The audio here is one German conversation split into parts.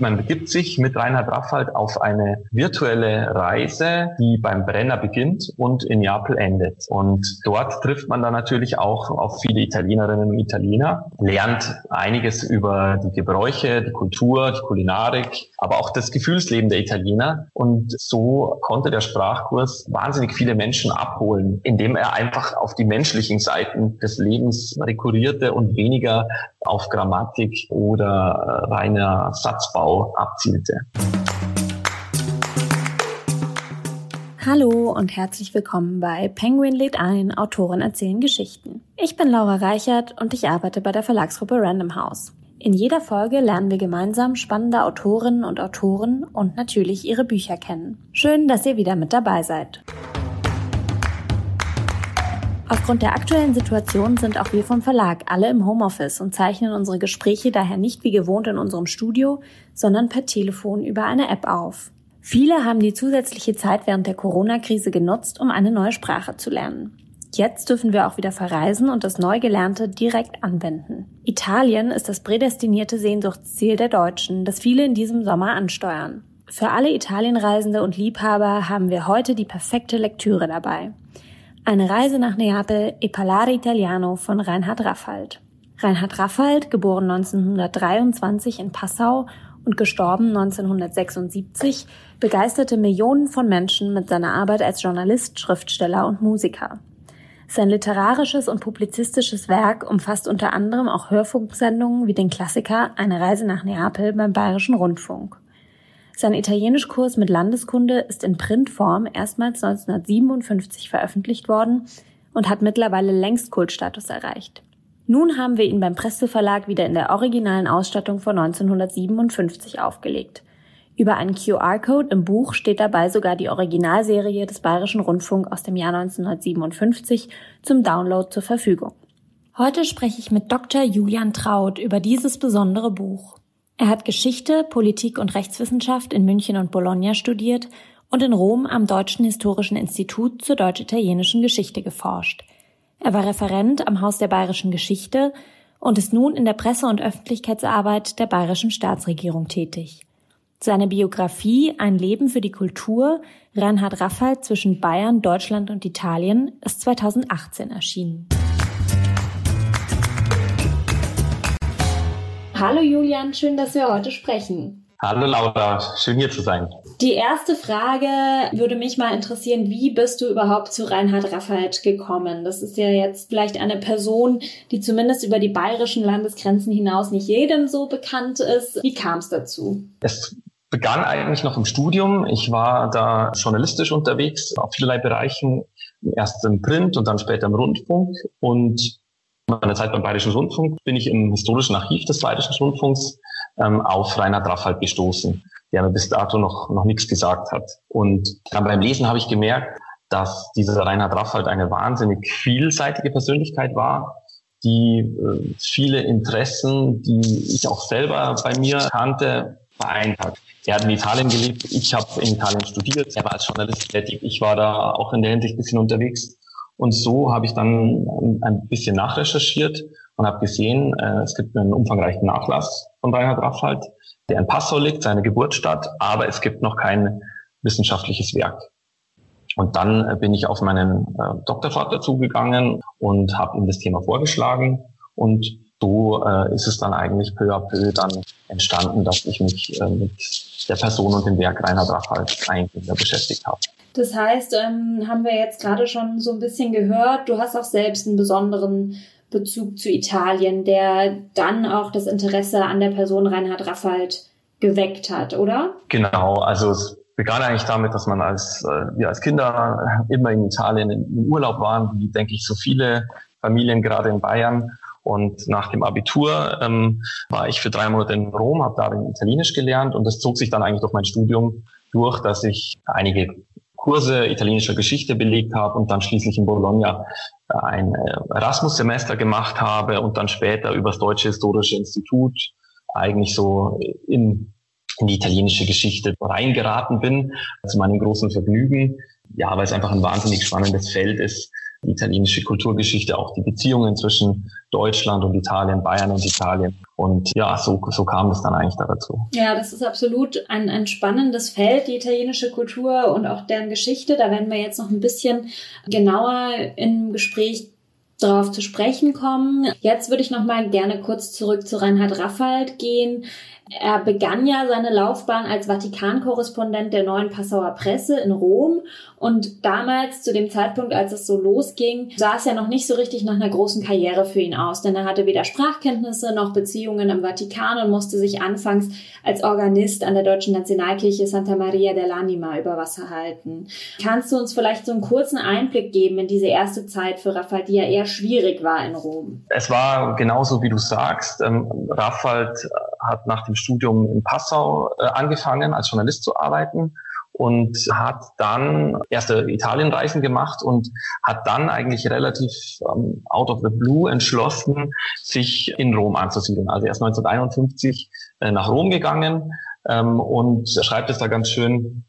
Man begibt sich mit Reinhard Raffald auf eine virtuelle Reise, die beim Brenner beginnt und in Neapel endet. Und dort trifft man dann natürlich auch auf viele Italienerinnen und Italiener, lernt einiges über die Gebräuche, die Kultur, die Kulinarik, aber auch das Gefühlsleben der Italiener. Und so konnte der Sprachkurs wahnsinnig viele Menschen abholen, indem er einfach auf die menschlichen Seiten des Lebens rekurrierte und weniger auf Grammatik oder äh, reiner Satzbau abzielte. Hallo und herzlich willkommen bei Penguin lädt ein, Autoren erzählen Geschichten. Ich bin Laura Reichert und ich arbeite bei der Verlagsgruppe Random House. In jeder Folge lernen wir gemeinsam spannende Autorinnen und Autoren und natürlich ihre Bücher kennen. Schön, dass ihr wieder mit dabei seid. Aufgrund der aktuellen Situation sind auch wir vom Verlag alle im Homeoffice und zeichnen unsere Gespräche daher nicht wie gewohnt in unserem Studio, sondern per Telefon über eine App auf. Viele haben die zusätzliche Zeit während der Corona-Krise genutzt, um eine neue Sprache zu lernen. Jetzt dürfen wir auch wieder verreisen und das Neugelernte direkt anwenden. Italien ist das prädestinierte Sehnsuchtsziel der Deutschen, das viele in diesem Sommer ansteuern. Für alle Italienreisende und Liebhaber haben wir heute die perfekte Lektüre dabei. Eine Reise nach Neapel, E Parlare Italiano von Reinhard Raffald. Reinhard Raffald, geboren 1923 in Passau und gestorben 1976, begeisterte Millionen von Menschen mit seiner Arbeit als Journalist, Schriftsteller und Musiker. Sein literarisches und publizistisches Werk umfasst unter anderem auch Hörfunksendungen wie den Klassiker Eine Reise nach Neapel beim Bayerischen Rundfunk. Sein Italienischkurs mit Landeskunde ist in Printform erstmals 1957 veröffentlicht worden und hat mittlerweile längst Kultstatus erreicht. Nun haben wir ihn beim Presto Verlag wieder in der originalen Ausstattung von 1957 aufgelegt. Über einen QR-Code im Buch steht dabei sogar die Originalserie des Bayerischen Rundfunk aus dem Jahr 1957 zum Download zur Verfügung. Heute spreche ich mit Dr. Julian Traut über dieses besondere Buch. Er hat Geschichte, Politik und Rechtswissenschaft in München und Bologna studiert und in Rom am Deutschen Historischen Institut zur deutsch-italienischen Geschichte geforscht. Er war Referent am Haus der bayerischen Geschichte und ist nun in der Presse- und Öffentlichkeitsarbeit der bayerischen Staatsregierung tätig. Seine Biografie Ein Leben für die Kultur, Reinhard Raffald zwischen Bayern, Deutschland und Italien ist 2018 erschienen. Hallo Julian, schön, dass wir heute sprechen. Hallo Laura, schön hier zu sein. Die erste Frage würde mich mal interessieren, wie bist du überhaupt zu Reinhard Raffald gekommen? Das ist ja jetzt vielleicht eine Person, die zumindest über die bayerischen Landesgrenzen hinaus nicht jedem so bekannt ist. Wie kam es dazu? Es begann eigentlich noch im Studium. Ich war da journalistisch unterwegs auf vielerlei Bereichen, erst im Print und dann später im Rundfunk und meiner Zeit beim Bayerischen Rundfunk bin ich im historischen Archiv des Bayerischen Rundfunks ähm, auf Reinhard Raffald gestoßen, der mir bis dato noch, noch nichts gesagt hat. Und dann beim Lesen habe ich gemerkt, dass dieser Reinhard Raffald eine wahnsinnig vielseitige Persönlichkeit war, die äh, viele Interessen, die ich auch selber bei mir kannte, vereint hat. Er hat in Italien gelebt, ich habe in Italien studiert, er war als Journalist tätig, ich war da auch in der Hinsicht ein bisschen unterwegs und so habe ich dann ein bisschen nachrecherchiert und habe gesehen, äh, es gibt einen umfangreichen Nachlass von Reinhard Raffald, der in Passau liegt, seine Geburtsstadt, aber es gibt noch kein wissenschaftliches Werk. Und dann äh, bin ich auf meinen äh, Doktorvater zugegangen und habe ihm das Thema vorgeschlagen. Und so ist es dann eigentlich peu à peu dann entstanden, dass ich mich mit der Person und dem Werk Reinhard Raffald eigentlich beschäftigt habe. Das heißt, ähm, haben wir jetzt gerade schon so ein bisschen gehört, du hast auch selbst einen besonderen Bezug zu Italien, der dann auch das Interesse an der Person Reinhard Raffald geweckt hat, oder? Genau, also es begann eigentlich damit, dass man als, äh, wir als Kinder immer in Italien im Urlaub waren, wie denke ich so viele Familien gerade in Bayern. Und nach dem Abitur ähm, war ich für drei Monate in Rom, habe darin Italienisch gelernt und das zog sich dann eigentlich durch mein Studium durch, dass ich einige Kurse italienischer Geschichte belegt habe und dann schließlich in Bologna ein äh, Erasmus-Semester gemacht habe und dann später übers Deutsche Historische Institut eigentlich so in, in die italienische Geschichte reingeraten bin, zu meinem großen Vergnügen. Ja, weil es einfach ein wahnsinnig spannendes Feld ist, die italienische Kulturgeschichte, auch die Beziehungen zwischen Deutschland und Italien, Bayern und Italien. Und ja, so, so kam es dann eigentlich dazu. Ja, das ist absolut ein, ein spannendes Feld, die italienische Kultur und auch deren Geschichte. Da werden wir jetzt noch ein bisschen genauer im Gespräch darauf zu sprechen kommen. Jetzt würde ich noch mal gerne kurz zurück zu Reinhard Raffald gehen. Er begann ja seine Laufbahn als Vatikankorrespondent der neuen Passauer Presse in Rom und damals, zu dem Zeitpunkt, als es so losging, sah es ja noch nicht so richtig nach einer großen Karriere für ihn aus, denn er hatte weder Sprachkenntnisse noch Beziehungen im Vatikan und musste sich anfangs als Organist an der Deutschen Nationalkirche Santa Maria dell'Anima über Wasser halten. Kannst du uns vielleicht so einen kurzen Einblick geben in diese erste Zeit für Raphael, die ja eher schwierig war in Rom? Es war genauso, wie du sagst. Ähm, Raphael hat nach dem Studium in Passau äh, angefangen, als Journalist zu arbeiten und hat dann erste Italienreisen gemacht und hat dann eigentlich relativ ähm, out of the blue entschlossen, sich in Rom anzusiedeln. Also erst 1951 äh, nach Rom gegangen ähm, und schreibt es da ganz schön,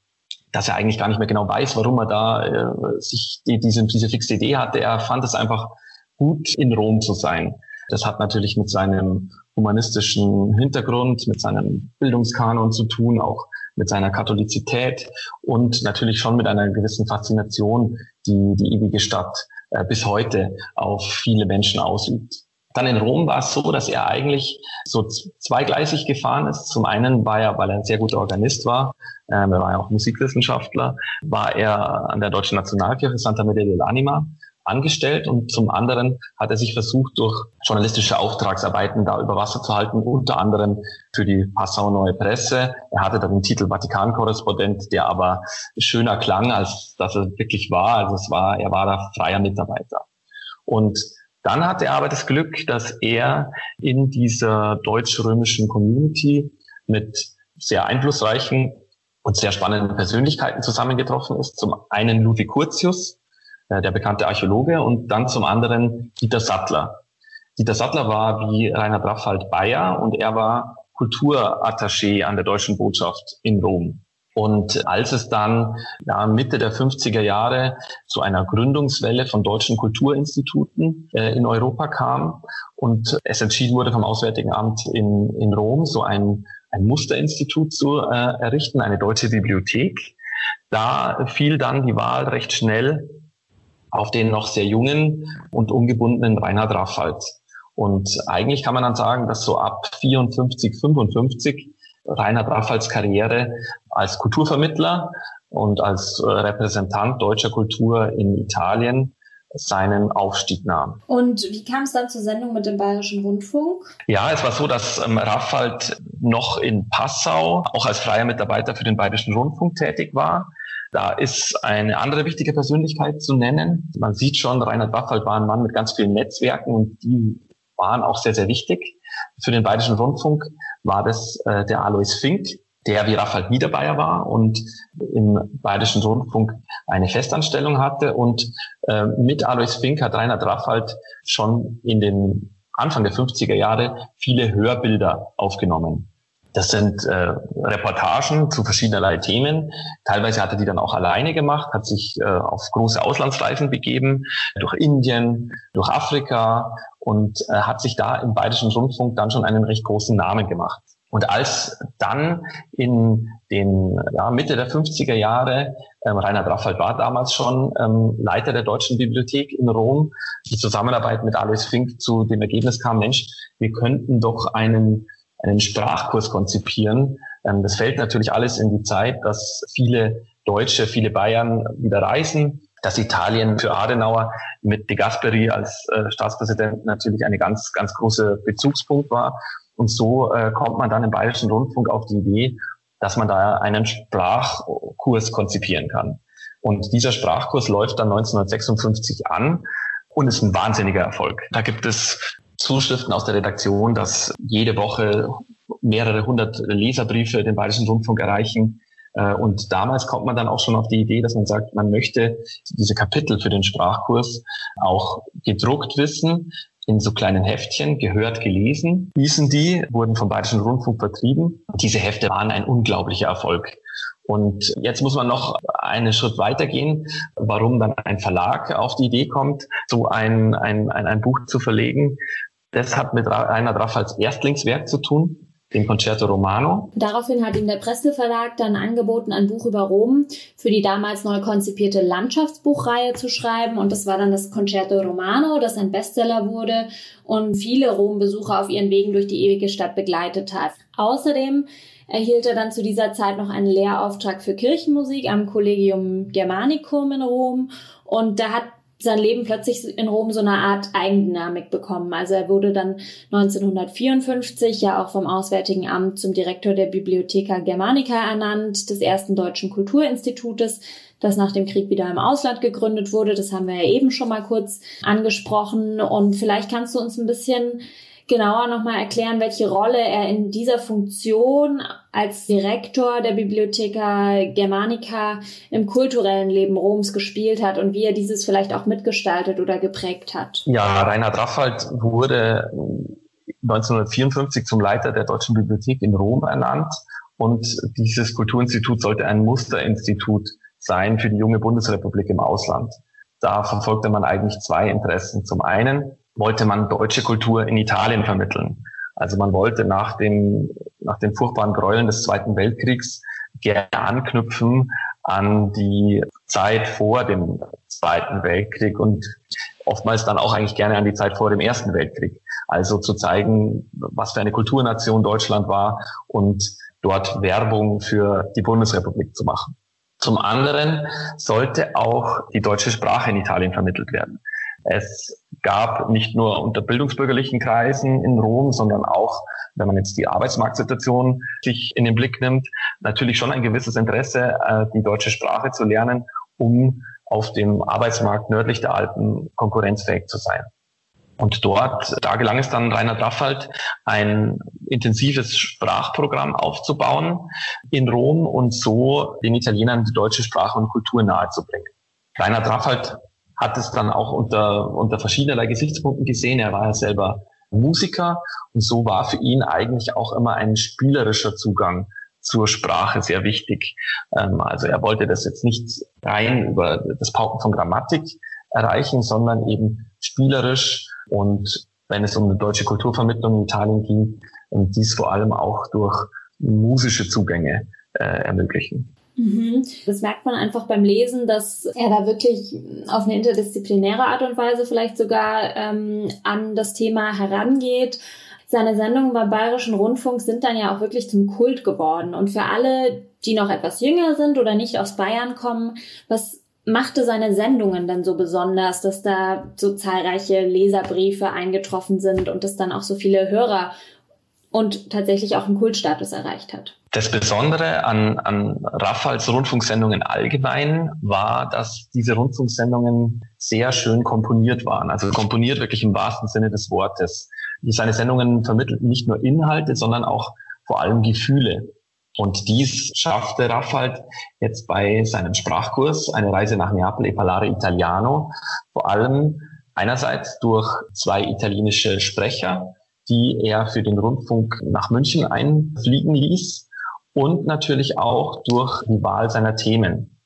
dass er eigentlich gar nicht mehr genau weiß, warum er da äh, sich die, diese, diese fixe Idee hatte. Er fand es einfach gut, in Rom zu sein. Das hat natürlich mit seinem humanistischen Hintergrund, mit seinem Bildungskanon zu tun, auch mit seiner Katholizität und natürlich schon mit einer gewissen Faszination, die die ewige Stadt äh, bis heute auf viele Menschen ausübt. Dann in Rom war es so, dass er eigentlich so zweigleisig gefahren ist. Zum einen war er, weil er ein sehr guter Organist war, äh, er war ja auch Musikwissenschaftler, war er an der Deutschen Nationalkirche Santa Maria dell'Anima angestellt und zum anderen hat er sich versucht, durch journalistische Auftragsarbeiten da über Wasser zu halten, unter anderem für die Passau Neue Presse. Er hatte dann den Titel Vatikan-Korrespondent, der aber schöner klang, als dass er wirklich war. Also es war, er war da freier Mitarbeiter. Und dann hatte er aber das Glück, dass er in dieser deutsch-römischen Community mit sehr einflussreichen und sehr spannenden Persönlichkeiten zusammengetroffen ist. Zum einen Ludwig Curtius, äh, der bekannte Archäologe, und dann zum anderen Dieter Sattler. Dieter Sattler war wie Reinhard Raffald Bayer und er war Kulturattaché an der deutschen Botschaft in Rom. Und als es dann ja, Mitte der 50er Jahre zu einer Gründungswelle von deutschen Kulturinstituten äh, in Europa kam und es entschieden wurde vom Auswärtigen Amt in, in Rom, so ein, ein Musterinstitut zu äh, errichten, eine deutsche Bibliothek, da fiel dann die Wahl recht schnell auf den noch sehr jungen und ungebundenen Reinhard Raffald. Und eigentlich kann man dann sagen, dass so ab 54, 55 Reinhard Raffalds Karriere als Kulturvermittler und als Repräsentant deutscher Kultur in Italien seinen Aufstieg nahm. Und wie kam es dann zur Sendung mit dem Bayerischen Rundfunk? Ja, es war so, dass ähm, Raffald noch in Passau auch als freier Mitarbeiter für den Bayerischen Rundfunk tätig war. Da ist eine andere wichtige Persönlichkeit zu nennen. Man sieht schon, Reinhard Waffald war ein Mann mit ganz vielen Netzwerken und die waren auch sehr, sehr wichtig. Für den Bayerischen Rundfunk war das äh, der Alois Fink, der wie Raffald Niederbayer war und im Bayerischen Rundfunk eine Festanstellung hatte. Und äh, mit Alois Fink hat Reinhard Raffald schon in den Anfang der 50er Jahre viele Hörbilder aufgenommen. Das sind äh, Reportagen zu verschiedenerlei Themen. Teilweise hat er die dann auch alleine gemacht, hat sich äh, auf große Auslandsreisen begeben, durch Indien, durch Afrika und äh, hat sich da im Bayerischen Rundfunk dann schon einen recht großen Namen gemacht. Und als dann in den ja, Mitte der 50er Jahre, ähm, Reinhard Raffald war damals schon ähm, Leiter der Deutschen Bibliothek in Rom, die Zusammenarbeit mit Alois Fink zu dem Ergebnis kam, Mensch, wir könnten doch einen einen Sprachkurs konzipieren. Ähm, das fällt natürlich alles in die Zeit, dass viele Deutsche, viele Bayern wieder reisen, dass Italien für Adenauer mit De Gasperi als äh, Staatspräsident natürlich eine ganz, ganz große Bezugspunkt war. Und so äh, kommt man dann im Bayerischen Rundfunk auf die Idee, dass man da einen Sprachkurs konzipieren kann. Und dieser Sprachkurs läuft dann 1956 an und ist ein wahnsinniger Erfolg. Da gibt es Zuschriften aus der Redaktion, dass jede Woche mehrere hundert Leserbriefe den Bayerischen Rundfunk erreichen. Äh, und damals kommt man dann auch schon auf die Idee, dass man sagt, man möchte diese Kapitel für den Sprachkurs auch gedruckt wissen, in so kleinen Heftchen, gehört, gelesen, hießen die, wurden vom Bayerischen Rundfunk vertrieben. Diese Hefte waren ein unglaublicher Erfolg. Und jetzt muss man noch einen Schritt weitergehen, warum dann ein Verlag auf die Idee kommt, so ein, ein, ein, ein Buch zu verlegen. Das hat mit Rainer Draff als Erstlingswerk zu tun den Concerto Romano. Daraufhin hat ihm der Presseverlag dann angeboten, ein Buch über Rom für die damals neu konzipierte Landschaftsbuchreihe zu schreiben. Und das war dann das Concerto Romano, das ein Bestseller wurde und viele Rom-Besucher auf ihren Wegen durch die ewige Stadt begleitet hat. Außerdem erhielt er dann zu dieser Zeit noch einen Lehrauftrag für Kirchenmusik am Collegium Germanicum in Rom. Und da hat sein Leben plötzlich in Rom so eine Art Eigendynamik bekommen. Also er wurde dann 1954 ja auch vom Auswärtigen Amt zum Direktor der Bibliotheca Germanica ernannt, des ersten deutschen Kulturinstitutes, das nach dem Krieg wieder im Ausland gegründet wurde. Das haben wir ja eben schon mal kurz angesprochen. Und vielleicht kannst du uns ein bisschen genauer nochmal erklären, welche Rolle er in dieser Funktion als Direktor der Bibliotheca Germanica im kulturellen Leben Roms gespielt hat und wie er dieses vielleicht auch mitgestaltet oder geprägt hat. Ja, Reinhard Raffald wurde 1954 zum Leiter der Deutschen Bibliothek in Rom ernannt und dieses Kulturinstitut sollte ein Musterinstitut sein für die junge Bundesrepublik im Ausland. Da verfolgte man eigentlich zwei Interessen. Zum einen wollte man deutsche Kultur in Italien vermitteln. Also man wollte nach den, nach den furchtbaren Gräueln des Zweiten Weltkriegs gerne anknüpfen an die Zeit vor dem Zweiten Weltkrieg und oftmals dann auch eigentlich gerne an die Zeit vor dem Ersten Weltkrieg. Also zu zeigen, was für eine Kulturnation Deutschland war und dort Werbung für die Bundesrepublik zu machen. Zum anderen sollte auch die deutsche Sprache in Italien vermittelt werden. Es gab nicht nur unter bildungsbürgerlichen Kreisen in Rom, sondern auch, wenn man jetzt die Arbeitsmarktsituation sich in den Blick nimmt, natürlich schon ein gewisses Interesse, äh, die deutsche Sprache zu lernen, um auf dem Arbeitsmarkt nördlich der Alpen konkurrenzfähig zu sein. Und dort, da gelang es dann Rainer Draffald, ein intensives Sprachprogramm aufzubauen in Rom und so den Italienern die deutsche Sprache und Kultur nahezubringen. Rainer Draffald hat es dann auch unter, unter verschiedenerlei Gesichtspunkten gesehen. Er war ja selber Musiker und so war für ihn eigentlich auch immer ein spielerischer Zugang zur Sprache sehr wichtig. Ähm, also er wollte das jetzt nicht rein über das Pauken von Grammatik erreichen, sondern eben spielerisch und wenn es um eine deutsche Kulturvermittlung in Italien ging, und dies vor allem auch durch musische Zugänge äh, ermöglichen. Mhm. Das merkt man einfach beim Lesen, dass er da wirklich auf eine interdisziplinäre Art und Weise vielleicht sogar ähm, an das Thema herangeht. Seine Sendungen beim Bayerischen Rundfunk sind dann ja auch wirklich zum Kult geworden. Und für alle, die noch etwas jünger sind oder nicht aus Bayern kommen, was machte seine Sendungen dann so besonders, dass da so zahlreiche Leserbriefe eingetroffen sind und es dann auch so viele Hörer und tatsächlich auch einen Kultstatus erreicht hat. Das Besondere an, an Raffals Rundfunksendungen allgemein war, dass diese Rundfunksendungen sehr schön komponiert waren. Also komponiert wirklich im wahrsten Sinne des Wortes. Seine Sendungen vermittelten nicht nur Inhalte, sondern auch vor allem Gefühle. Und dies schaffte Raffald jetzt bei seinem Sprachkurs, eine Reise nach Neapel e Parlare Italiano, vor allem einerseits durch zwei italienische Sprecher, die er für den Rundfunk nach München einfliegen ließ und natürlich auch durch die Wahl seiner Themen.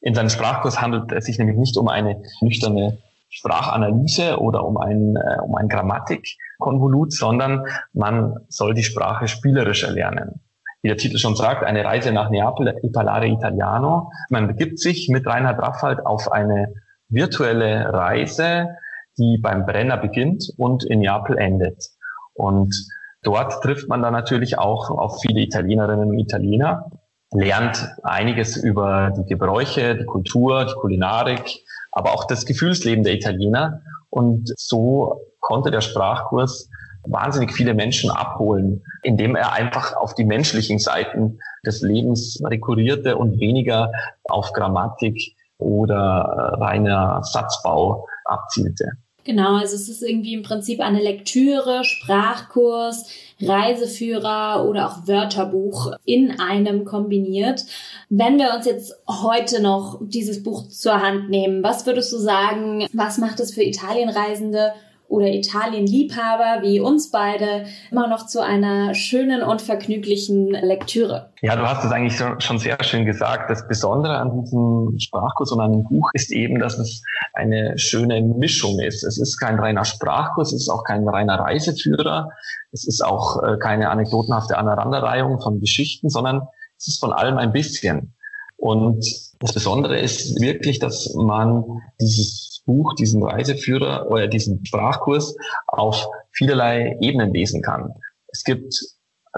In seinem Sprachkurs handelt es sich nämlich nicht um eine nüchterne Sprachanalyse oder um ein, äh, um ein Grammatikkonvolut, sondern man soll die Sprache spielerisch erlernen. Wie der Titel schon sagt, eine Reise nach Neapel, I Parlare Italiano. Man begibt sich mit Reinhard Raffald auf eine virtuelle Reise, die beim Brenner beginnt und in Neapel endet. Und dort trifft man dann natürlich auch auf viele Italienerinnen und Italiener, lernt einiges über die Gebräuche, die Kultur, die Kulinarik, aber auch das Gefühlsleben der Italiener. Und so konnte der Sprachkurs wahnsinnig viele Menschen abholen, indem er einfach auf die menschlichen Seiten des Lebens rekurrierte und weniger auf Grammatik oder reiner Satzbau abzielte. Genau, also es ist irgendwie im Prinzip eine Lektüre, Sprachkurs, Reiseführer oder auch Wörterbuch in einem kombiniert. Wenn wir uns jetzt heute noch dieses Buch zur Hand nehmen, was würdest du sagen, was macht es für Italienreisende oder Italien-Liebhaber wie uns beide immer noch zu einer schönen und vergnüglichen Lektüre. Ja, du hast es eigentlich schon sehr schön gesagt. Das Besondere an diesem Sprachkurs und an dem Buch ist eben, dass es eine schöne Mischung ist. Es ist kein reiner Sprachkurs, es ist auch kein reiner Reiseführer, es ist auch äh, keine anekdotenhafte Aneinanderreihung von Geschichten, sondern es ist von allem ein bisschen. Und das Besondere ist wirklich, dass man dieses Buch, diesen Reiseführer oder diesen Sprachkurs auf vielerlei Ebenen lesen kann. Es gibt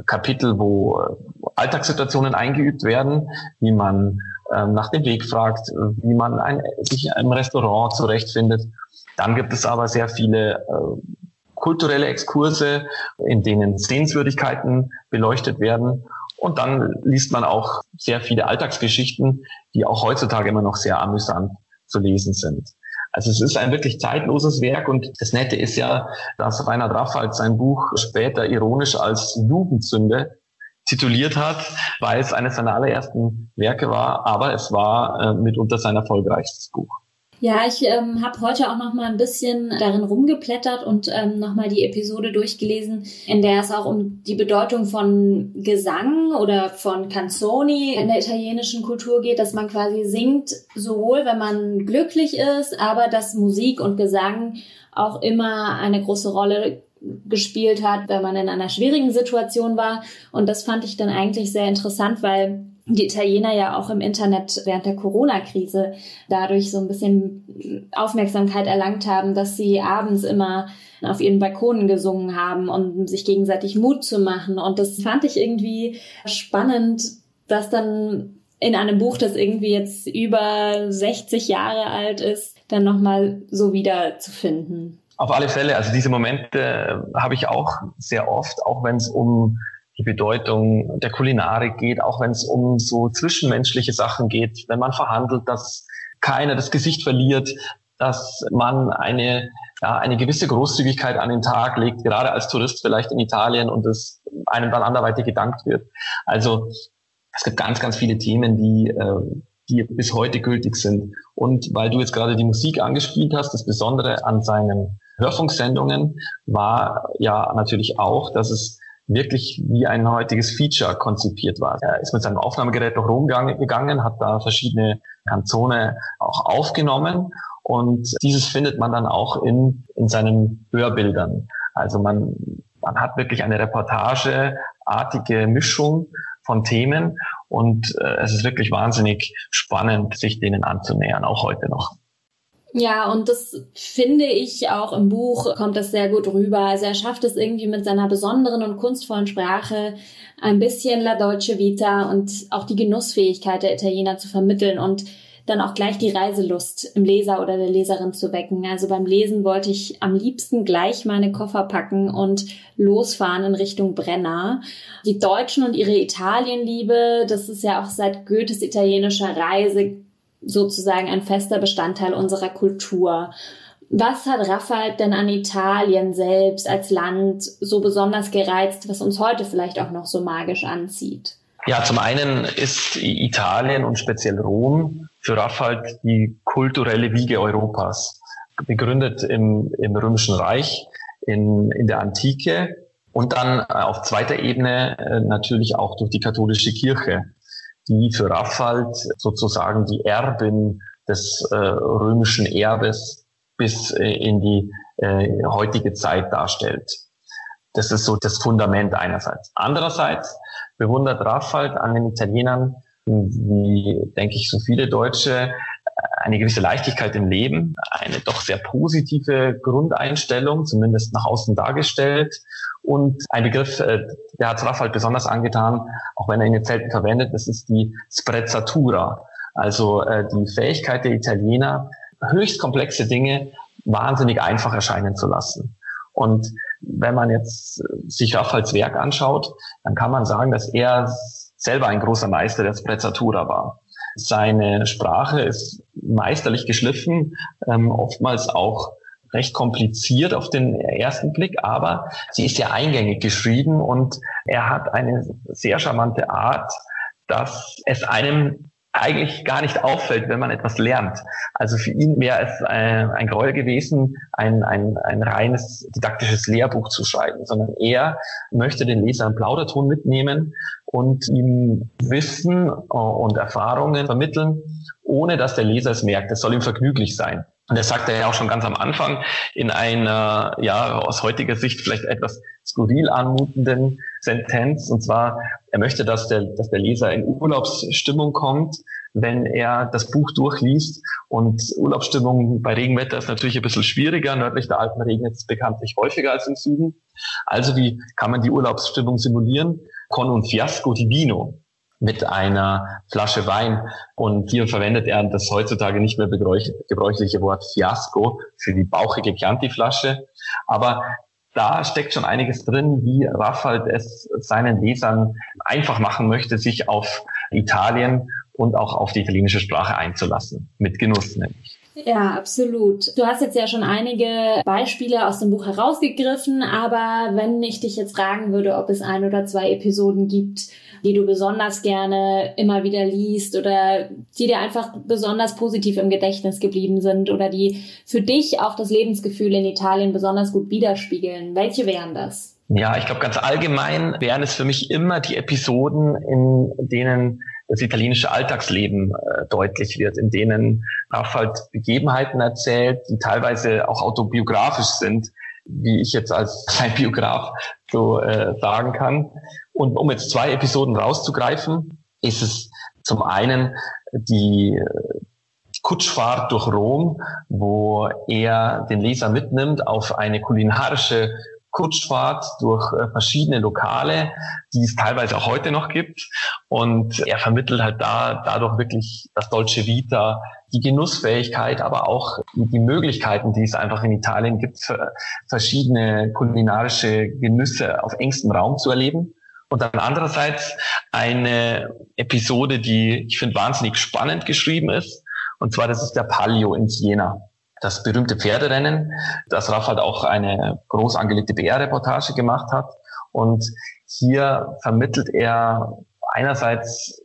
Kapitel, wo Alltagssituationen eingeübt werden, wie man ähm, nach dem Weg fragt, wie man ein, sich im Restaurant zurechtfindet. Dann gibt es aber sehr viele äh, kulturelle Exkurse, in denen Sehenswürdigkeiten beleuchtet werden. Und dann liest man auch sehr viele Alltagsgeschichten, die auch heutzutage immer noch sehr amüsant zu lesen sind. Also es ist ein wirklich zeitloses Werk und das Nette ist ja, dass Reinhard Raffald sein Buch später ironisch als Jugendsünde tituliert hat, weil es eines seiner allerersten Werke war, aber es war äh, mitunter sein erfolgreichstes Buch. Ja, ich ähm, habe heute auch noch mal ein bisschen darin rumgeplättert und ähm, noch mal die Episode durchgelesen, in der es auch um die Bedeutung von Gesang oder von Canzoni in der italienischen Kultur geht, dass man quasi singt, sowohl wenn man glücklich ist, aber dass Musik und Gesang auch immer eine große Rolle gespielt hat, wenn man in einer schwierigen Situation war. Und das fand ich dann eigentlich sehr interessant, weil die Italiener ja auch im Internet während der Corona-Krise dadurch so ein bisschen Aufmerksamkeit erlangt haben, dass sie abends immer auf ihren Balkonen gesungen haben, um sich gegenseitig Mut zu machen. Und das fand ich irgendwie spannend, dass dann in einem Buch, das irgendwie jetzt über 60 Jahre alt ist, dann nochmal so wieder zu finden. Auf alle Fälle, also diese Momente habe ich auch sehr oft, auch wenn es um die Bedeutung der Kulinarik geht, auch wenn es um so zwischenmenschliche Sachen geht, wenn man verhandelt, dass keiner das Gesicht verliert, dass man eine, ja, eine gewisse Großzügigkeit an den Tag legt, gerade als Tourist vielleicht in Italien und es einem dann anderweitig gedankt wird. Also es gibt ganz, ganz viele Themen, die, äh, die bis heute gültig sind. Und weil du jetzt gerade die Musik angespielt hast, das Besondere an seinen Hörfunksendungen war ja natürlich auch, dass es wirklich wie ein heutiges Feature konzipiert war. Er ist mit seinem Aufnahmegerät noch rumgegangen, hat da verschiedene Kanzone auch aufgenommen und dieses findet man dann auch in, in seinen Hörbildern. Also man, man hat wirklich eine reportageartige Mischung von Themen und äh, es ist wirklich wahnsinnig spannend, sich denen anzunähern, auch heute noch. Ja, und das finde ich auch im Buch kommt das sehr gut rüber. Also er schafft es irgendwie mit seiner besonderen und kunstvollen Sprache ein bisschen La Dolce Vita und auch die Genussfähigkeit der Italiener zu vermitteln und dann auch gleich die Reiselust im Leser oder der Leserin zu wecken. Also beim Lesen wollte ich am liebsten gleich meine Koffer packen und losfahren in Richtung Brenner. Die Deutschen und ihre Italienliebe, das ist ja auch seit Goethes italienischer Reise sozusagen ein fester Bestandteil unserer Kultur. Was hat Raphael denn an Italien selbst als Land so besonders gereizt, was uns heute vielleicht auch noch so magisch anzieht? Ja, zum einen ist Italien und speziell Rom für Raphael die kulturelle Wiege Europas. Begründet im, im Römischen Reich, in, in der Antike und dann auf zweiter Ebene äh, natürlich auch durch die katholische Kirche die für Raffald sozusagen die Erbin des äh, römischen Erbes bis äh, in die äh, heutige Zeit darstellt. Das ist so das Fundament einerseits. Andererseits bewundert Raffald an den Italienern, wie denke ich so viele Deutsche, eine gewisse Leichtigkeit im Leben, eine doch sehr positive Grundeinstellung, zumindest nach außen dargestellt. Und ein Begriff, äh, der hat Raff halt besonders angetan, auch wenn er ihn jetzt selten verwendet, das ist die Sprezzatura. Also äh, die Fähigkeit der Italiener, höchst komplexe Dinge wahnsinnig einfach erscheinen zu lassen. Und wenn man jetzt sich Raphaels Werk anschaut, dann kann man sagen, dass er selber ein großer Meister der Sprezzatura war. Seine Sprache ist meisterlich geschliffen, ähm, oftmals auch recht kompliziert auf den ersten Blick, aber sie ist ja eingängig geschrieben und er hat eine sehr charmante Art, dass es einem eigentlich gar nicht auffällt, wenn man etwas lernt. Also für ihn wäre es ein, ein Gräuel gewesen, ein, ein, ein reines didaktisches Lehrbuch zu schreiben, sondern er möchte den Leser einen Plauderton mitnehmen und ihm Wissen äh, und Erfahrungen vermitteln, ohne dass der Leser es merkt. Es soll ihm vergnüglich sein. Und das sagt er ja auch schon ganz am Anfang in einer, ja, aus heutiger Sicht vielleicht etwas skurril anmutenden Sentenz. Und zwar, er möchte, dass der, dass der Leser in Urlaubsstimmung kommt, wenn er das Buch durchliest. Und Urlaubsstimmung bei Regenwetter ist natürlich ein bisschen schwieriger. Nördlich der Alpen regnet es bekanntlich häufiger als im Süden. Also wie kann man die Urlaubsstimmung simulieren? Con un fiasco di vino mit einer Flasche Wein. Und hier verwendet er das heutzutage nicht mehr gebräuchliche Wort Fiasco für die bauchige Chianti-Flasche. Aber da steckt schon einiges drin, wie Raphael es seinen Lesern einfach machen möchte, sich auf Italien und auch auf die italienische Sprache einzulassen. Mit Genuss nämlich. Ja, absolut. Du hast jetzt ja schon einige Beispiele aus dem Buch herausgegriffen, aber wenn ich dich jetzt fragen würde, ob es ein oder zwei Episoden gibt, die du besonders gerne immer wieder liest oder die dir einfach besonders positiv im Gedächtnis geblieben sind oder die für dich auch das Lebensgefühl in Italien besonders gut widerspiegeln. Welche wären das? Ja, ich glaube ganz allgemein wären es für mich immer die Episoden, in denen das italienische Alltagsleben äh, deutlich wird, in denen Raphael Begebenheiten erzählt, die teilweise auch autobiografisch sind, wie ich jetzt als ein Biograf so äh, sagen kann. Und um jetzt zwei Episoden rauszugreifen, ist es zum einen die Kutschfahrt durch Rom, wo er den Leser mitnimmt auf eine kulinarische Kutschfahrt durch äh, verschiedene Lokale, die es teilweise auch heute noch gibt. Und er vermittelt halt da dadurch wirklich das Dolce Vita, die Genussfähigkeit, aber auch die Möglichkeiten, die es einfach in Italien gibt, verschiedene kulinarische Genüsse auf engstem Raum zu erleben. Und dann andererseits eine Episode, die ich finde wahnsinnig spannend geschrieben ist. Und zwar, das ist der Palio in Siena das berühmte Pferderennen, das Raphael auch eine groß angelegte BR-Reportage gemacht hat. Und hier vermittelt er einerseits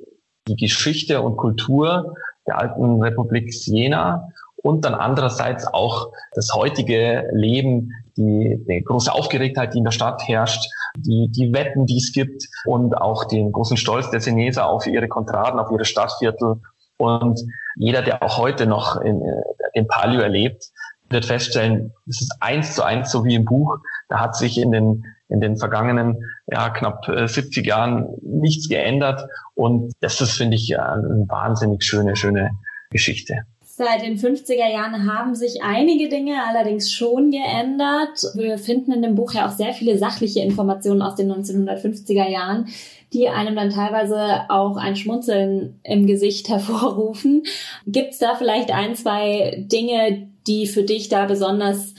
die Geschichte und Kultur der alten Republik Siena und dann andererseits auch das heutige Leben, die, die große Aufgeregtheit, die in der Stadt herrscht, die, die Wetten, die es gibt und auch den großen Stolz der Seneser auf ihre Kontraden, auf ihre Stadtviertel und jeder, der auch heute noch in, äh, den Palio erlebt, wird feststellen, es ist eins zu eins so wie im Buch. Da hat sich in den, in den vergangenen ja, knapp 70 äh, Jahren nichts geändert. Und das ist, finde ich, eine wahnsinnig schöne, schöne Geschichte. Seit den 50er Jahren haben sich einige Dinge allerdings schon geändert. Wir finden in dem Buch ja auch sehr viele sachliche Informationen aus den 1950er Jahren, die einem dann teilweise auch ein Schmunzeln im Gesicht hervorrufen. Gibt es da vielleicht ein, zwei Dinge, die für dich da besonders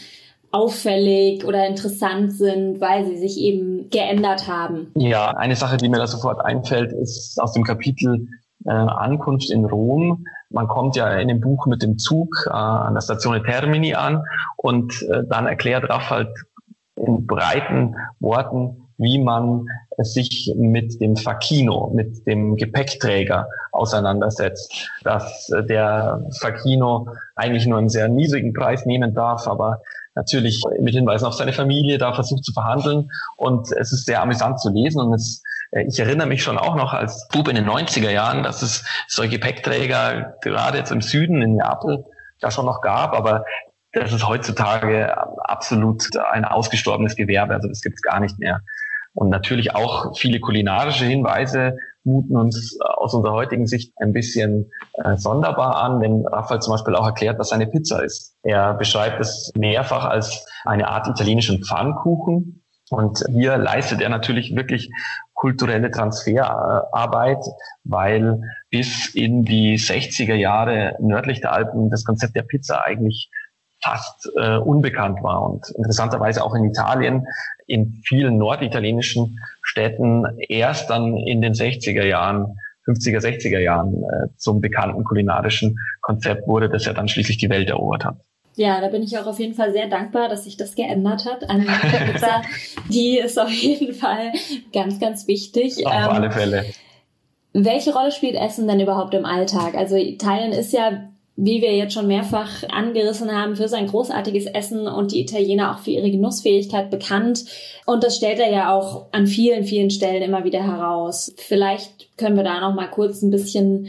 auffällig oder interessant sind, weil sie sich eben geändert haben? Ja, eine Sache, die mir da sofort einfällt, ist aus dem Kapitel äh, Ankunft in Rom. Man kommt ja in dem Buch mit dem Zug äh, an der Station Termini an und äh, dann erklärt Raphael in breiten Worten, wie man sich mit dem Facchino, mit dem Gepäckträger auseinandersetzt. Dass äh, der Facchino eigentlich nur einen sehr niedrigen Preis nehmen darf, aber natürlich mit Hinweisen auf seine Familie da versucht zu verhandeln. Und es ist sehr amüsant zu lesen und es äh, ich erinnere mich schon auch noch als Bub in den 90er Jahren, dass es solche Gepäckträger gerade jetzt im Süden in Neapel da schon noch gab, aber das ist heutzutage absolut ein ausgestorbenes Gewerbe, also das gibt es gar nicht mehr. Und natürlich auch viele kulinarische Hinweise muten uns aus unserer heutigen Sicht ein bisschen äh, sonderbar an, wenn Raphael zum Beispiel auch erklärt, was eine Pizza ist. Er beschreibt es mehrfach als eine Art italienischen Pfannkuchen. Und hier leistet er natürlich wirklich kulturelle Transferarbeit, weil bis in die 60er Jahre nördlich der Alpen das Konzept der Pizza eigentlich fast äh, unbekannt war. Und interessanterweise auch in Italien, in vielen norditalienischen Städten erst dann in den 60er Jahren 50er, 60er Jahren äh, zum bekannten kulinarischen Konzept wurde, das ja dann schließlich die Welt erobert hat. Ja, da bin ich auch auf jeden Fall sehr dankbar, dass sich das geändert hat. Eine Pizza, die ist auf jeden Fall ganz, ganz wichtig. Auf ähm, alle Fälle. Welche Rolle spielt Essen denn überhaupt im Alltag? Also Italien ist ja wie wir jetzt schon mehrfach angerissen haben, für sein großartiges Essen und die Italiener auch für ihre Genussfähigkeit bekannt. Und das stellt er ja auch an vielen, vielen Stellen immer wieder heraus. Vielleicht können wir da noch mal kurz ein bisschen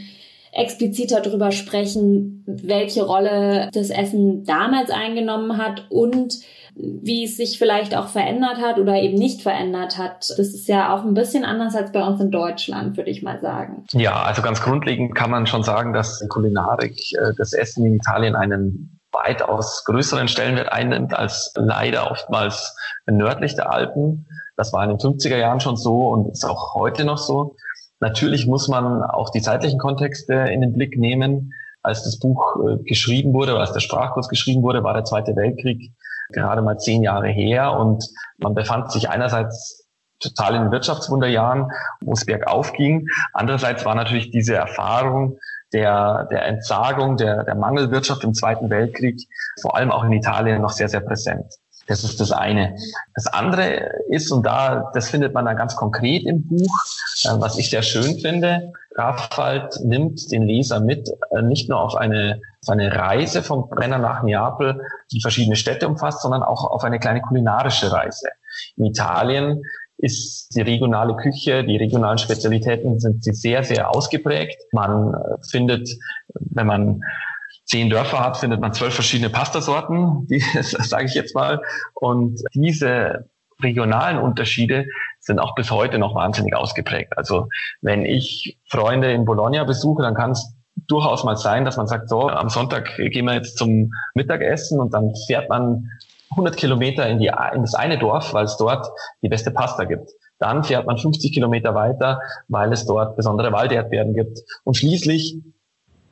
expliziter drüber sprechen, welche Rolle das Essen damals eingenommen hat und wie es sich vielleicht auch verändert hat oder eben nicht verändert hat. Das ist ja auch ein bisschen anders als bei uns in Deutschland, würde ich mal sagen. Ja, also ganz grundlegend kann man schon sagen, dass die Kulinarik, äh, das Essen in Italien einen weitaus größeren Stellenwert einnimmt als leider oftmals nördlich der Alpen. Das war in den 50er Jahren schon so und ist auch heute noch so. Natürlich muss man auch die zeitlichen Kontexte in den Blick nehmen. Als das Buch äh, geschrieben wurde, als der Sprachkurs geschrieben wurde, war der Zweite Weltkrieg gerade mal zehn Jahre her und man befand sich einerseits total in den Wirtschaftswunderjahren, wo es bergauf ging. Andererseits war natürlich diese Erfahrung der, der Entsagung, der, der Mangelwirtschaft im Zweiten Weltkrieg, vor allem auch in Italien, noch sehr, sehr präsent. Das ist das eine. Das andere ist, und da, das findet man dann ganz konkret im Buch, äh, was ich sehr schön finde, Raffald nimmt den Leser mit, äh, nicht nur auf eine, auf eine Reise vom Brenner nach Neapel, die verschiedene Städte umfasst, sondern auch auf eine kleine kulinarische Reise. In Italien ist die regionale Küche, die regionalen Spezialitäten sind sehr, sehr ausgeprägt. Man äh, findet, wenn man zehn Dörfer hat, findet man zwölf verschiedene Pastasorten, sage ich jetzt mal. Und diese regionalen Unterschiede sind auch bis heute noch wahnsinnig ausgeprägt. Also wenn ich Freunde in Bologna besuche, dann kann es durchaus mal sein, dass man sagt, so, am Sonntag gehen wir jetzt zum Mittagessen und dann fährt man 100 Kilometer in, die, in das eine Dorf, weil es dort die beste Pasta gibt. Dann fährt man 50 Kilometer weiter, weil es dort besondere Walderdbeeren gibt. Und schließlich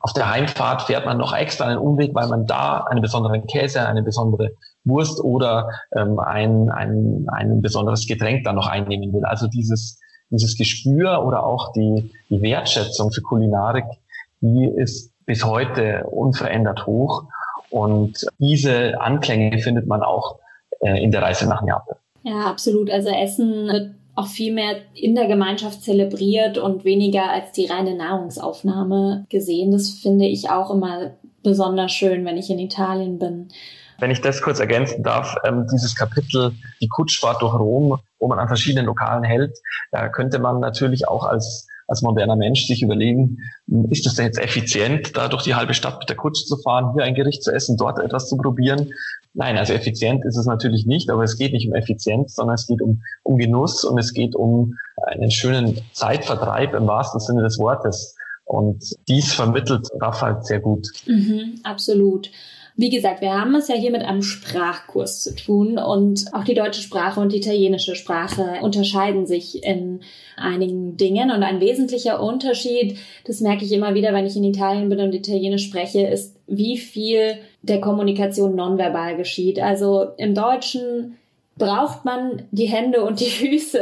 auf der Heimfahrt fährt man noch extra einen Umweg, weil man da einen besonderen Käse, eine besondere Wurst oder ähm, ein, ein, ein besonderes Getränk dann noch einnehmen will. Also dieses, dieses Gespür oder auch die, die Wertschätzung für Kulinarik, die ist bis heute unverändert hoch. Und diese Anklänge findet man auch äh, in der Reise nach Neapel. Ja, absolut. Also Essen wird auch viel mehr in der Gemeinschaft zelebriert und weniger als die reine Nahrungsaufnahme gesehen. Das finde ich auch immer besonders schön, wenn ich in Italien bin. Wenn ich das kurz ergänzen darf, ähm, dieses Kapitel, die Kutschfahrt durch Rom, wo man an verschiedenen Lokalen hält, da könnte man natürlich auch als als moderner Mensch sich überlegen, ist es denn jetzt effizient, da durch die halbe Stadt mit der Kutsche zu fahren, hier ein Gericht zu essen, dort etwas zu probieren? Nein, also effizient ist es natürlich nicht, aber es geht nicht um Effizienz, sondern es geht um, um Genuss und es geht um einen schönen Zeitvertreib im wahrsten Sinne des Wortes. Und dies vermittelt Raphael sehr gut. Mhm, absolut. Wie gesagt, wir haben es ja hier mit einem Sprachkurs zu tun und auch die deutsche Sprache und die italienische Sprache unterscheiden sich in einigen Dingen und ein wesentlicher Unterschied, das merke ich immer wieder, wenn ich in Italien bin und Italienisch spreche, ist, wie viel der Kommunikation nonverbal geschieht. Also im Deutschen braucht man die Hände und die Füße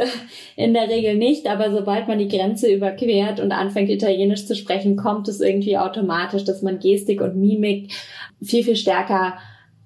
in der Regel nicht, aber sobald man die Grenze überquert und anfängt Italienisch zu sprechen, kommt es irgendwie automatisch, dass man Gestik und Mimik viel, viel stärker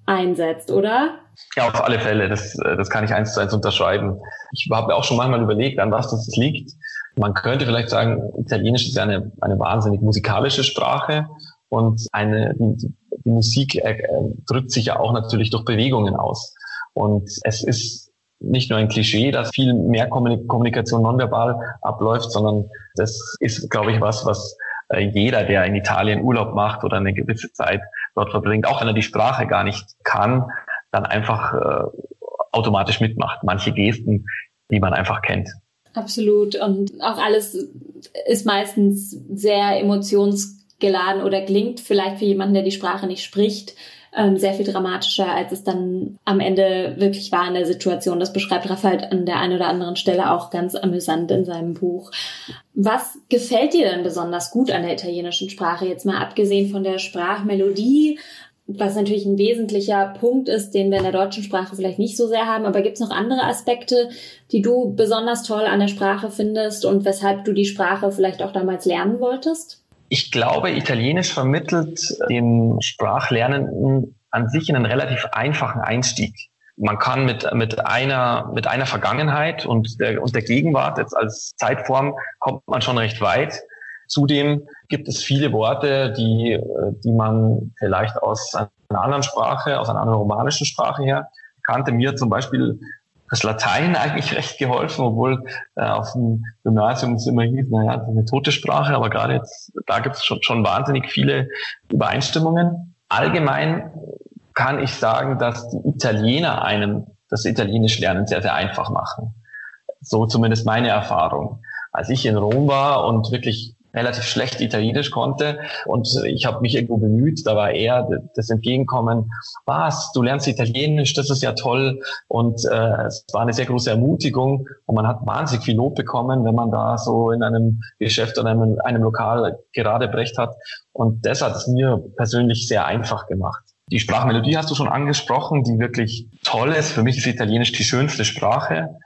einsetzt, oder? Ja, auf alle Fälle. Das, äh, das kann ich eins zu eins unterschreiben. Ich habe mir auch schon manchmal überlegt, an was das liegt. Man könnte vielleicht sagen, Italienisch ist ja eine, eine wahnsinnig musikalische Sprache und eine, die, Musik äh, drückt sich ja auch natürlich durch Bewegungen aus. Und es ist nicht nur ein Klischee, dass viel mehr Kommunikation nonverbal abläuft, sondern das ist, glaube ich, was, was äh, jeder, der in Italien Urlaub macht oder eine gewisse Zeit dort verbringt, auch wenn er die Sprache gar nicht kann, dann einfach äh, automatisch mitmacht. Manche Gesten, die man einfach kennt. Absolut. Und auch alles ist meistens sehr emotionsgeladen oder klingt vielleicht für jemanden, der die Sprache nicht spricht, ähm, sehr viel dramatischer, als es dann am Ende wirklich war in der Situation. Das beschreibt Raphael an der einen oder anderen Stelle auch ganz amüsant in seinem Buch. Was gefällt dir denn besonders gut an der italienischen Sprache? Jetzt mal abgesehen von der Sprachmelodie. was natürlich ein wesentlicher Punkt ist, den wir in der deutschen Sprache vielleicht nicht so sehr haben. Aber gibt es noch andere Aspekte, die du besonders toll an der Sprache findest und weshalb du die Sprache vielleicht auch damals lernen wolltest? Ich glaube, Italienisch vermittelt dem Sprachlernenden an sich einen relativ einfachen Einstieg. Man kann mit, mit einer, mit einer Vergangenheit und der, und der Gegenwart jetzt als Zeitform kommt man schon recht weit. Zudem gibt es viele Worte, die, die man vielleicht aus einer anderen Sprache, aus einer anderen romanischen Sprache her kannte. Mir zum Beispiel das Latein eigentlich recht geholfen, obwohl äh, auf dem Gymnasium es immer hieß, naja, das ist eine tote Sprache, aber gerade jetzt, da gibt es schon, schon wahnsinnig viele Übereinstimmungen. Allgemein kann ich sagen, dass die Italiener einem das Italienisch lernen sehr, sehr einfach machen. So zumindest meine Erfahrung. Als ich in Rom war und wirklich relativ schlecht Italienisch konnte. Und ich habe mich irgendwo bemüht, da war eher das Entgegenkommen, was, du lernst Italienisch, das ist ja toll. Und äh, es war eine sehr große Ermutigung. Und man hat wahnsinnig viel Lob bekommen, wenn man da so in einem Geschäft oder einem, einem Lokal gerade brecht hat. Und das hat es mir persönlich sehr einfach gemacht. Die Sprachmelodie hast du schon angesprochen, die wirklich toll ist. Für mich ist Italienisch die schönste Sprache.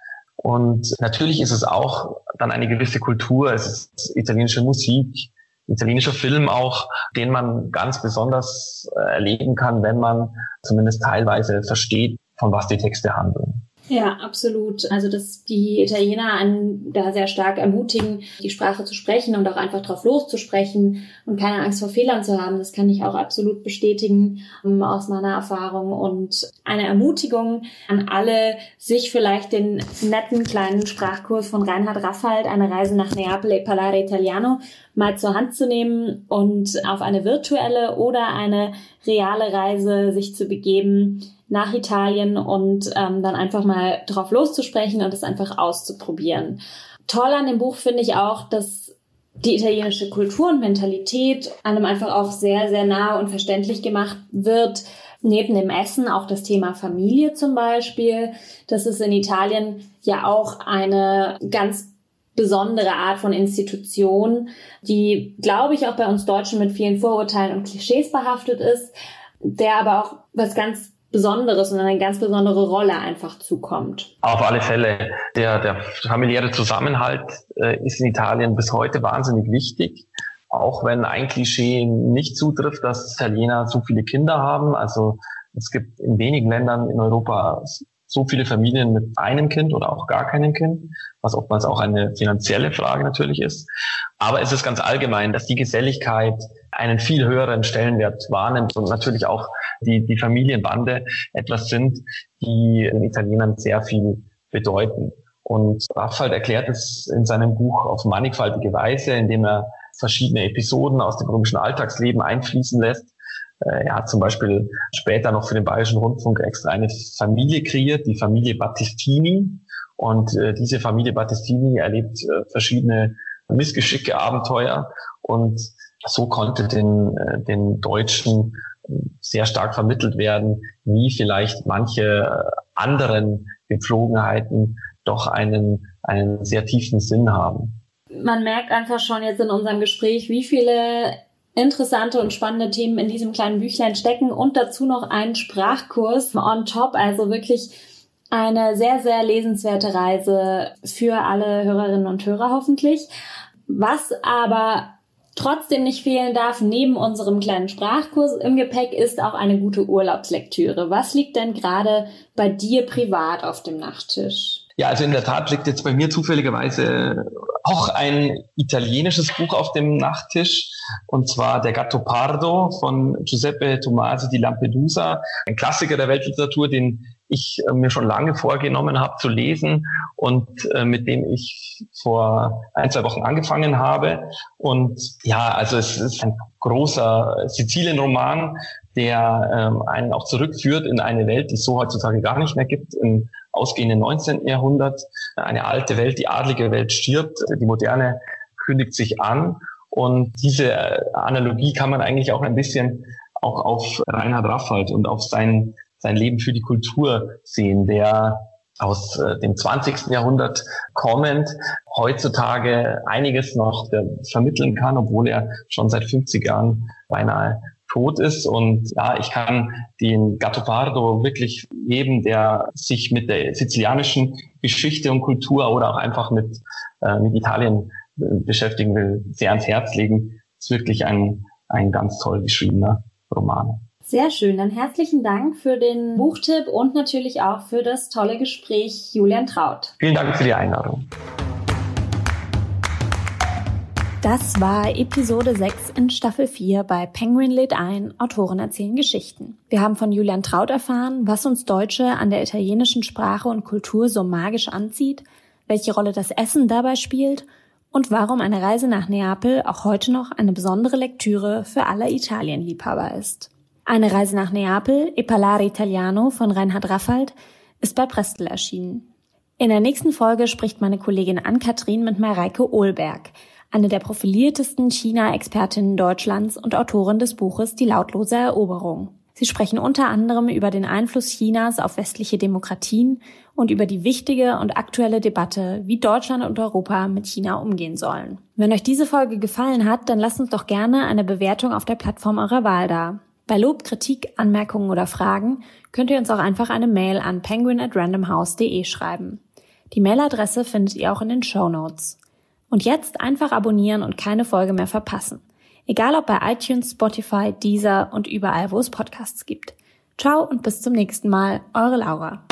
Und natürlich ist es auch dann eine gewisse Kultur, es ist italienische Musik, italienischer Film auch, den man ganz besonders äh, erleben kann, wenn man zumindest teilweise versteht, von was die Texte handeln. Ja, absolut. Also, dass die Italiener einen da sehr stark ermutigen, die Sprache zu sprechen und auch einfach drauf loszusprechen und keine Angst vor Fehlern zu haben, das kann ich auch absolut bestätigen ähm, aus meiner Erfahrung. Und eine Ermutigung an alle, sich vielleicht den netten kleinen Sprachkurs von Reinhard Raffald, eine Reise nach Neapel e Parlare Italiano, mal zur Hand zu nehmen und auf eine virtuelle oder eine reale Reise sich zu begeben nach Italien und ähm, dann einfach mal drauf loszusprechen und es einfach auszuprobieren. Toll an dem Buch finde ich auch, dass die italienische Kultur und Mentalität einem einfach auch sehr, sehr nah und verständlich gemacht wird. Neben dem Essen auch das Thema Familie zum Beispiel. Das ist in Italien ja auch eine ganz besondere Art von Institution, die, glaube ich, auch bei uns Deutschen mit vielen Vorurteilen und Klischees behaftet ist, der aber auch was ganz Besonderes und eine ganz besondere Rolle einfach zukommt. Auf alle Fälle. Der, der familiäre Zusammenhalt äh, ist in Italien bis heute wahnsinnig wichtig. Auch wenn ein Klischee nicht zutrifft, dass Italiener so viele Kinder haben. Also es gibt in wenigen Ländern in Europa so viele Familien mit einem Kind oder auch gar keinem Kind, was oftmals auch eine finanzielle Frage natürlich ist. Aber es ist ganz allgemein, dass die Geselligkeit einen viel höheren Stellenwert wahrnimmt und natürlich auch die, die Familienbande etwas sind, die den Italienern sehr viel bedeuten. Und Raffald erklärt es in seinem Buch auf mannigfaltige Weise, indem er verschiedene Episoden aus dem römischen Alltagsleben einfließen lässt äh, er hat zum Beispiel später noch für den Bayerischen Rundfunk extra eine Familie kreiert, die Familie Battistini. Und äh, diese Familie Battistini erlebt äh, verschiedene Missgeschicke, Abenteuer. Und so konnte den, den Deutschen sehr stark vermittelt werden, wie vielleicht manche anderen Gepflogenheiten doch einen, einen sehr tiefen Sinn haben. Man merkt einfach schon jetzt in unserem Gespräch, wie viele interessante und spannende Themen in diesem kleinen Büchlein stecken und dazu noch einen Sprachkurs on top, also wirklich eine sehr, sehr lesenswerte Reise für alle Hörerinnen und Hörer hoffentlich. Was aber trotzdem nicht fehlen darf, neben unserem kleinen Sprachkurs im Gepäck, ist auch eine gute Urlaubslektüre. Was liegt denn gerade bei dir privat auf dem Nachttisch? Ja, also in der Tat liegt jetzt bei mir zufälligerweise auch ein italienisches Buch auf dem Nachttisch, und zwar Der Gatto Pardo von Giuseppe Tomasi di Lampedusa, ein Klassiker der Weltliteratur, den ich äh, mir schon lange vorgenommen habe zu lesen und äh, mit dem ich vor ein, zwei Wochen angefangen habe. Und ja, also es ist ein großer Sizilien-Roman, der ähm, einen auch zurückführt in eine Welt, die es so heutzutage gar nicht mehr gibt, im ausgehenden 19. Jahrhundert. Eine alte Welt, die adlige Welt stirbt, die moderne kündigt sich an. Und diese äh, Analogie kann man eigentlich auch ein bisschen auch auf Reinhard Raffald und auf sein, sein Leben für die Kultur sehen, der aus äh, dem 20. Jahrhundert kommend heutzutage einiges noch vermitteln kann, obwohl er schon seit 50 Jahren beinahe tot ist. Und ja, ich kann den Gattopardo wirklich jedem, der sich mit der sizilianischen Geschichte und Kultur oder auch einfach mit, äh, mit Italien äh, beschäftigen will, sehr ans Herz legen. ist wirklich ein, ein ganz toll geschriebener Roman. Sehr schön. Dann herzlichen Dank für den Buchtipp und natürlich auch für das tolle Gespräch, Julian Traut. Vielen Dank für die Einladung. Das war Episode 6 in Staffel 4 bei Penguin lädt ein, Autoren erzählen Geschichten. Wir haben von Julian Traut erfahren, was uns Deutsche an der italienischen Sprache und Kultur so magisch anzieht, welche Rolle das Essen dabei spielt und warum eine Reise nach Neapel auch heute noch eine besondere Lektüre für alle Italienliebhaber ist. Eine Reise nach Neapel, E Italiano von Reinhard Raffald, ist bei Prestel erschienen. In der nächsten Folge spricht meine Kollegin Ann-Kathrin mit Mareike Ohlberg, eine der profiliertesten China-Expertinnen Deutschlands und Autorin des Buches Die lautlose Eroberung. Sie sprechen unter anderem über den Einfluss Chinas auf westliche Demokratien und über die wichtige und aktuelle Debatte, wie Deutschland und Europa mit China umgehen sollen. Wenn euch diese Folge gefallen hat, dann lasst uns doch gerne eine Bewertung auf der Plattform eurer Wahl da. Bei Lob, Kritik, Anmerkungen oder Fragen könnt ihr uns auch einfach eine Mail an penguin at randomhouse.de schreiben. Die Mailadresse findet ihr auch in den Show Notes. Und jetzt einfach abonnieren und keine Folge mehr verpassen. Egal ob bei iTunes, Spotify, Deezer und überall, wo es Podcasts gibt. Ciao und bis zum nächsten Mal. Eure Laura.